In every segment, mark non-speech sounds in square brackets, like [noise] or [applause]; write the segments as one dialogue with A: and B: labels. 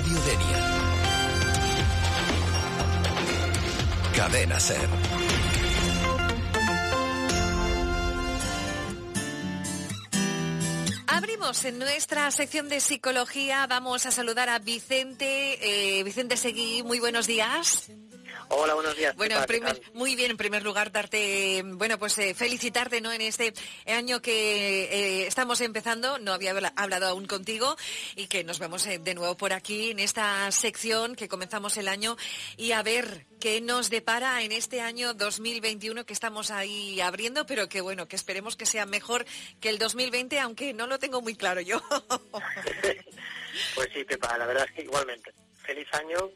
A: Radio Denia. Cadena Ser.
B: Abrimos en nuestra sección de psicología. Vamos a saludar a Vicente. Eh, Vicente Seguí, muy buenos días.
C: Hola, buenos días.
B: Bueno, muy bien, en primer lugar, darte, bueno, pues eh, felicitarte, ¿no? En este año que eh, estamos empezando, no había hablado aún contigo y que nos vemos eh, de nuevo por aquí en esta sección que comenzamos el año y a ver qué nos depara en este año 2021 que estamos ahí abriendo, pero que bueno, que esperemos que sea mejor que el 2020, aunque no lo tengo muy claro yo. [laughs]
C: pues sí, Pepa, la verdad es que igualmente. Feliz año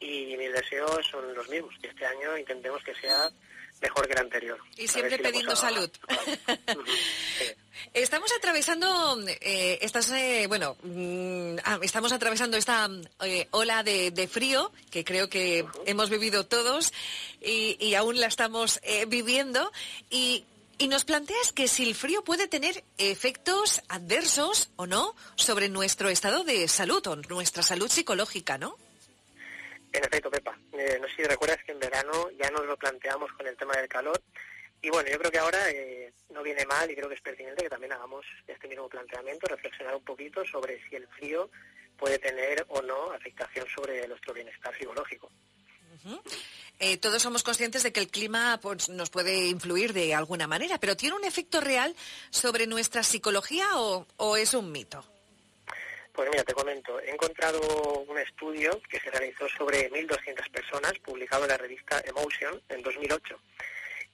C: y mis deseos son los mismos, que este año intentemos que sea mejor que el anterior.
B: Y siempre pidiendo salud. Estamos atravesando, eh, estas, eh, bueno, mm, ah, estamos atravesando esta eh, ola de, frío que creo que hemos vivido todos y, y aún la estamos eh, viviendo y y nos planteas que si el frío puede tener efectos adversos o no sobre nuestro estado de salud o nuestra salud psicológica, ¿no?
C: En efecto, Pepa. Eh, no sé si recuerdas que en verano ya nos lo planteamos con el tema del calor. Y bueno, yo creo que ahora eh, no viene mal y creo que es pertinente que también hagamos este mismo planteamiento, reflexionar un poquito sobre si el frío puede tener o no afectación sobre nuestro bienestar psicológico.
B: Eh, todos somos conscientes de que el clima pues, nos puede influir de alguna manera, pero ¿tiene un efecto real sobre nuestra psicología o es un mito?
C: Pues mira, te comento, he encontrado un estudio que se realizó sobre 1.200 personas, publicado en la revista Emotion en 2008.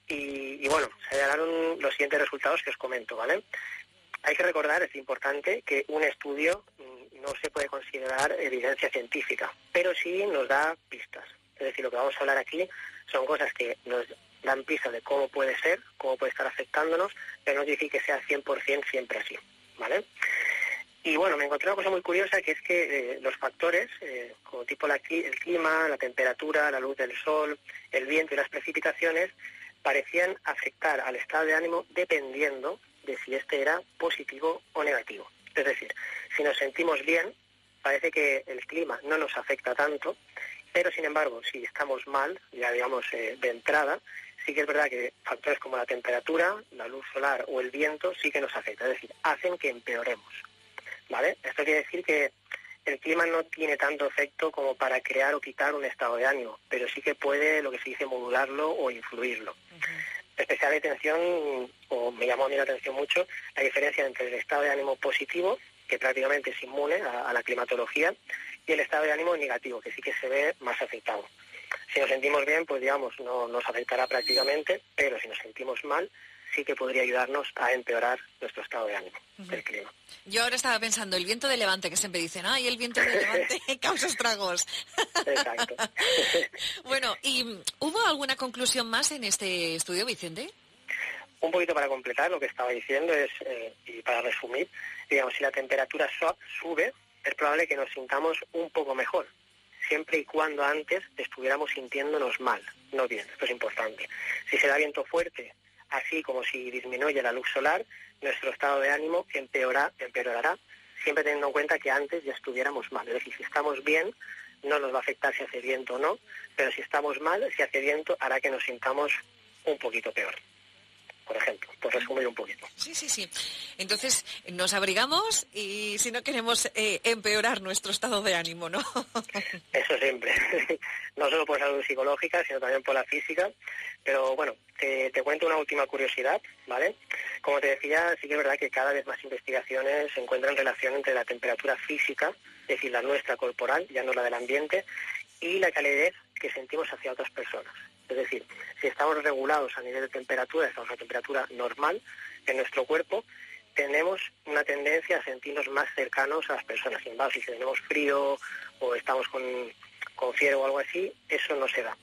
C: Y, bueno, se hallaron los siguientes resultados que os comento, ¿vale? Hay que recordar, es importante, que un estudio mm, no se puede considerar evidencia científica, pero sí nos da pistas. Es decir, lo que vamos a hablar aquí son cosas que nos dan pistas de cómo puede ser, cómo puede estar afectándonos, pero no decir que sea 100% siempre así, ¿vale? Y bueno, me encontré una cosa muy curiosa que es que eh, los factores, eh, como tipo el clima, la temperatura, la luz del sol, el viento y las precipitaciones, parecían afectar al estado de ánimo dependiendo de si este era positivo o negativo. Es decir, si nos sentimos bien, parece que el clima no nos afecta tanto, pero sin embargo, si estamos mal, ya digamos eh, de entrada, sí que es verdad que factores como la temperatura, la luz solar o el viento sí que nos afecta, es decir, hacen que empeoremos. ¿Vale? Esto quiere decir que el clima no tiene tanto efecto como para crear o quitar un estado de ánimo, pero sí que puede, lo que se dice, modularlo o influirlo. Especial atención, o me llamó a mí la atención mucho, la diferencia entre el estado de ánimo positivo, que prácticamente es inmune a, la climatología, y el estado de ánimo negativo, que sí que se ve más afectado. Si nos sentimos bien, pues digamos, no nos afectará prácticamente, pero si nos sentimos mal, sí que podría ayudarnos a empeorar nuestro estado de ánimo, el clima.
B: Yo ahora estaba pensando, el viento de levante, que siempre dicen, ay, el viento de levante [laughs] causa estragos.
C: Exacto. [laughs]
B: bueno, ¿y hubo alguna conclusión más en este estudio, Vicente?
C: Un poquito para completar lo que estaba diciendo es, eh, y para resumir, digamos, si la temperatura sube, es probable que nos sintamos un poco mejor, siempre y cuando antes estuviéramos sintiéndonos mal, no bien, esto es importante. Si se da viento fuerte así como si disminuye la luz solar, nuestro estado de ánimo empeorará, empeorará, siempre teniendo en cuenta que antes ya estuviéramos mal. Es decir, si estamos bien, no nos va a afectar si hace viento o no, pero si estamos mal, si hace viento, hará que nos sintamos un poquito peor por ejemplo, por resumir un poquito.
B: Sí, sí, sí. Entonces, nos abrigamos y si no queremos eh, empeorar nuestro estado de ánimo, ¿no? [laughs]
C: Eso siempre. [laughs] no solo por salud psicológica, sino también por la física. Pero bueno, te, cuento una última curiosidad, ¿vale? Como te decía, sí que es verdad que cada vez más investigaciones encuentran relación entre la temperatura física, es decir, la nuestra corporal, ya no la del ambiente, y la calidez que sentimos hacia otras personas. Es decir, si estamos regulados a nivel de temperatura, estamos a temperatura normal en nuestro cuerpo, tenemos una tendencia a sentirnos más cercanos a las personas. Sin embargo, si tenemos frío o estamos con, con fiebre o algo así, eso no se da.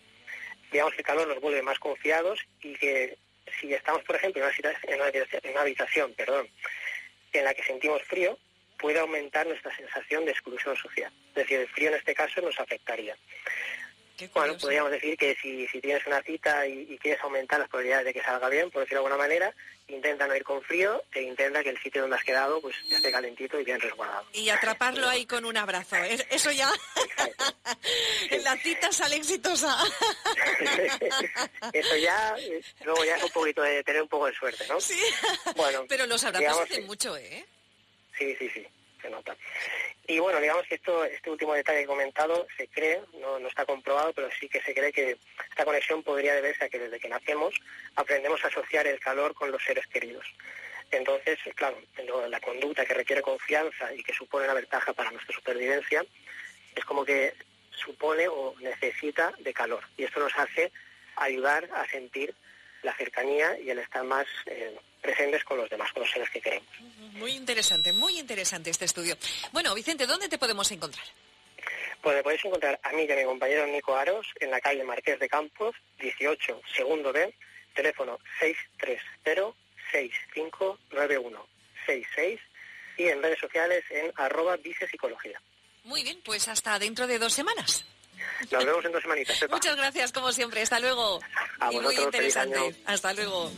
C: Digamos que el calor nos vuelve más confiados y que si estamos, por ejemplo, en una, en una habitación perdón, en la que sentimos frío, puede aumentar nuestra sensación de exclusión social. Es decir, el frío en este caso nos afectaría. Bueno, podríamos decir que si, tienes una cita y, quieres aumentar las probabilidades de que salga bien, por decirlo de alguna manera, intenta no ir con frío e intenta que el sitio donde has quedado pues esté calentito y bien resguardado.
B: Y atraparlo ahí con un abrazo. Eso ya la [laughs] cita sale exitosa. [laughs]
C: Eso ya, luego ya es un poquito de tener un poco de suerte, ¿no?
B: Sí. Bueno, pero los abrazos hacen mucho, ¿eh?
C: Sí, sí, sí, se nota. Y bueno, digamos que esto, este último detalle que he comentado se cree, no, no está comprobado, pero sí que se cree que esta conexión podría deberse a que desde que nacemos aprendemos a asociar el calor con los seres queridos. Entonces, claro, la conducta que requiere confianza y que supone una ventaja para nuestra supervivencia es como que supone o necesita de calor. Y esto nos hace ayudar a sentir la cercanía y el estar más eh, presentes con los demás, con los seres que queremos.
B: Muy interesante, muy interesante este estudio. Bueno, Vicente, ¿dónde te podemos encontrar?
C: Pues me podéis encontrar a mí y a mi compañero Nico Aros en la calle Marqués de Campos, 18, segundo B, teléfono 630 659166 y en redes sociales en arroba vicepsicología.
B: Muy bien, pues hasta dentro de dos semanas.
C: Nos vemos en dos semanitas. [laughs]
B: Muchas gracias, como siempre. Hasta luego.
C: A
B: muy interesante. Hasta luego.